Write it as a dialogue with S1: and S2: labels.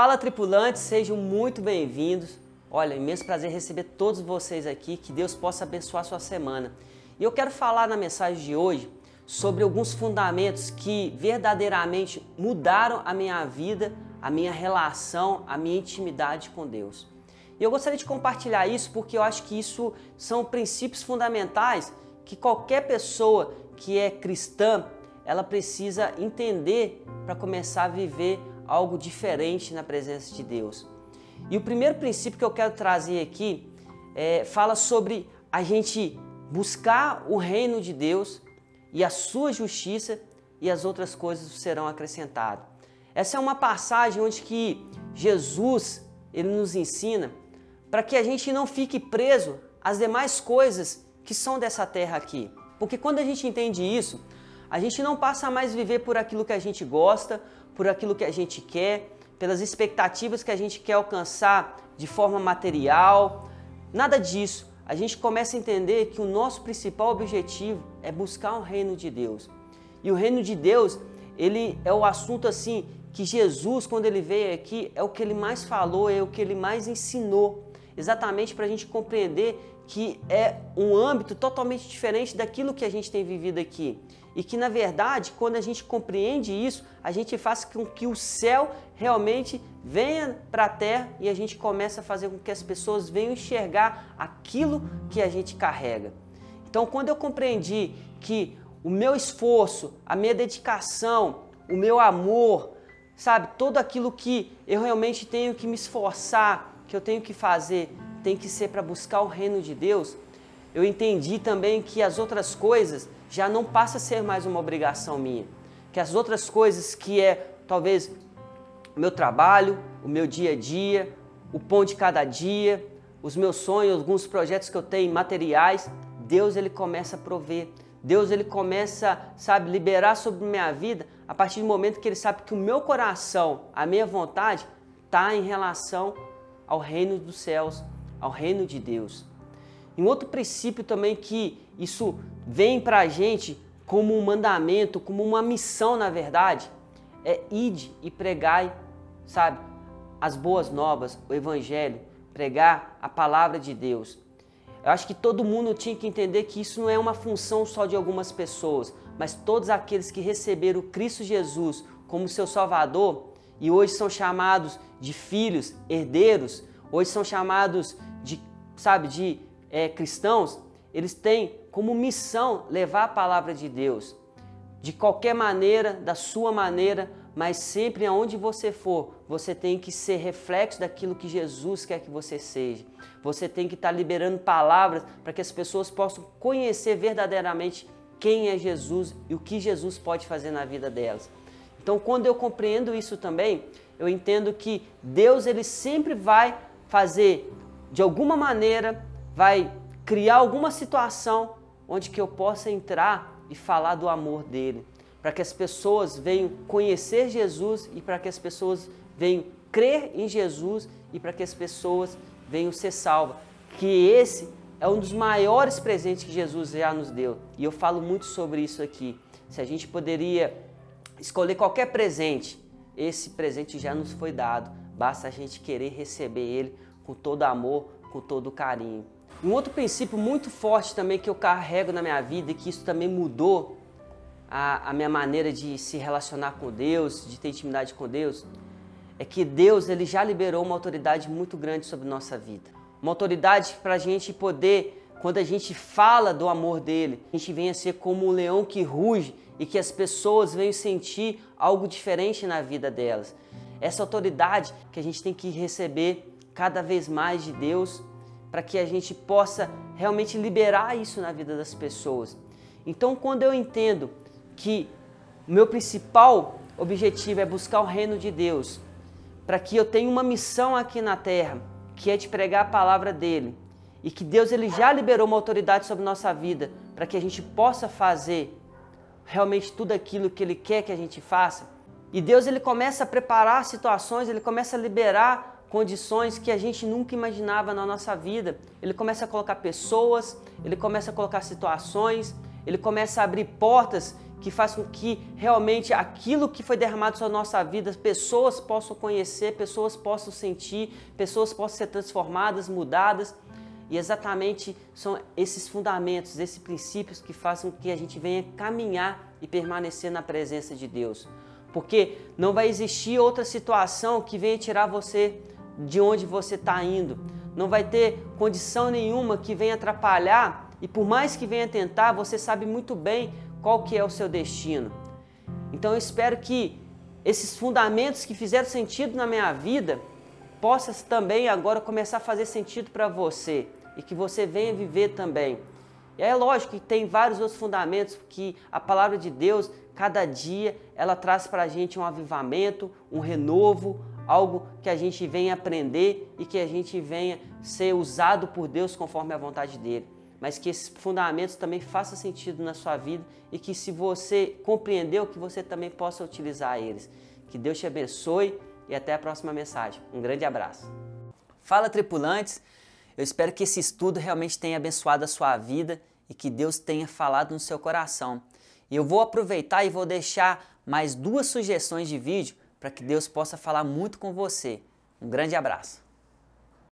S1: Fala tripulantes, sejam muito bem-vindos. Olha, imenso prazer receber todos vocês aqui, que Deus possa abençoar sua semana. E eu quero falar na mensagem de hoje sobre alguns fundamentos que verdadeiramente mudaram a minha vida, a minha relação, a minha intimidade com Deus. E eu gostaria de compartilhar isso porque eu acho que isso são princípios fundamentais que qualquer pessoa que é cristã, ela precisa entender para começar a viver algo diferente na presença de Deus. E o primeiro princípio que eu quero trazer aqui é, fala sobre a gente buscar o reino de Deus e a sua justiça e as outras coisas serão acrescentadas. Essa é uma passagem onde que Jesus ele nos ensina para que a gente não fique preso às demais coisas que são dessa terra aqui. Porque quando a gente entende isso, a gente não passa mais a viver por aquilo que a gente gosta, por aquilo que a gente quer, pelas expectativas que a gente quer alcançar de forma material. Nada disso. A gente começa a entender que o nosso principal objetivo é buscar o reino de Deus. E o reino de Deus, ele é o assunto assim que Jesus, quando ele veio aqui, é o que ele mais falou, é o que ele mais ensinou, exatamente para a gente compreender que é um âmbito totalmente diferente daquilo que a gente tem vivido aqui. E que, na verdade, quando a gente compreende isso, a gente faz com que o céu realmente venha para a terra e a gente começa a fazer com que as pessoas venham enxergar aquilo que a gente carrega. Então, quando eu compreendi que o meu esforço, a minha dedicação, o meu amor, sabe, tudo aquilo que eu realmente tenho que me esforçar, que eu tenho que fazer, tem que ser para buscar o reino de Deus, eu entendi também que as outras coisas já não passa a ser mais uma obrigação minha. Que as outras coisas que é talvez o meu trabalho, o meu dia a dia, o pão de cada dia, os meus sonhos, alguns projetos que eu tenho materiais, Deus ele começa a prover. Deus ele começa, sabe, liberar sobre minha vida a partir do momento que ele sabe que o meu coração, a minha vontade está em relação ao reino dos céus, ao reino de Deus. E um outro princípio também que isso vem para a gente como um mandamento, como uma missão na verdade, é ide e pregai, sabe, as boas novas, o evangelho, pregar a palavra de Deus. Eu acho que todo mundo tinha que entender que isso não é uma função só de algumas pessoas, mas todos aqueles que receberam Cristo Jesus como seu Salvador e hoje são chamados de filhos, herdeiros, hoje são chamados sabe, de é, cristãos, eles têm como missão levar a palavra de Deus de qualquer maneira, da sua maneira, mas sempre aonde você for, você tem que ser reflexo daquilo que Jesus quer que você seja. Você tem que estar liberando palavras para que as pessoas possam conhecer verdadeiramente quem é Jesus e o que Jesus pode fazer na vida delas. Então, quando eu compreendo isso também, eu entendo que Deus ele sempre vai fazer de alguma maneira, vai criar alguma situação onde que eu possa entrar e falar do amor dele, para que as pessoas venham conhecer Jesus e para que as pessoas venham crer em Jesus e para que as pessoas venham ser salvas. Que esse é um dos maiores presentes que Jesus já nos deu. E eu falo muito sobre isso aqui. Se a gente poderia escolher qualquer presente, esse presente já nos foi dado. Basta a gente querer receber ele com todo amor, com todo carinho. Um outro princípio muito forte também que eu carrego na minha vida e que isso também mudou a, a minha maneira de se relacionar com Deus, de ter intimidade com Deus, é que Deus ele já liberou uma autoridade muito grande sobre nossa vida. Uma autoridade para a gente poder, quando a gente fala do amor dele, a gente venha ser como um leão que ruge e que as pessoas venham sentir algo diferente na vida delas. Essa autoridade que a gente tem que receber cada vez mais de Deus para que a gente possa realmente liberar isso na vida das pessoas. Então, quando eu entendo que meu principal objetivo é buscar o reino de Deus, para que eu tenha uma missão aqui na terra, que é de pregar a palavra dele, e que Deus ele já liberou uma autoridade sobre nossa vida, para que a gente possa fazer realmente tudo aquilo que ele quer que a gente faça. E Deus ele começa a preparar situações, ele começa a liberar condições que a gente nunca imaginava na nossa vida. Ele começa a colocar pessoas, ele começa a colocar situações, ele começa a abrir portas que faz com que realmente aquilo que foi derramado sobre a nossa vida, pessoas possam conhecer, pessoas possam sentir, pessoas possam ser transformadas, mudadas. E exatamente são esses fundamentos, esses princípios que fazem com que a gente venha caminhar e permanecer na presença de Deus. Porque não vai existir outra situação que venha tirar você de onde você está indo. Não vai ter condição nenhuma que venha atrapalhar e por mais que venha tentar, você sabe muito bem qual que é o seu destino. Então eu espero que esses fundamentos que fizeram sentido na minha vida possam também agora começar a fazer sentido para você e que você venha viver também. E é lógico que tem vários outros fundamentos que a palavra de Deus, cada dia, ela traz para a gente um avivamento, um renovo, algo que a gente venha aprender e que a gente venha ser usado por Deus conforme a vontade dele mas que esses fundamentos também façam sentido na sua vida e que se você compreendeu, que você também possa utilizar eles. Que Deus te abençoe e até a próxima mensagem. Um grande abraço. Fala tripulantes, eu espero que esse estudo realmente tenha abençoado a sua vida e que Deus tenha falado no seu coração. E eu vou aproveitar e vou deixar mais duas sugestões de vídeo para que Deus possa falar muito com você. Um grande abraço.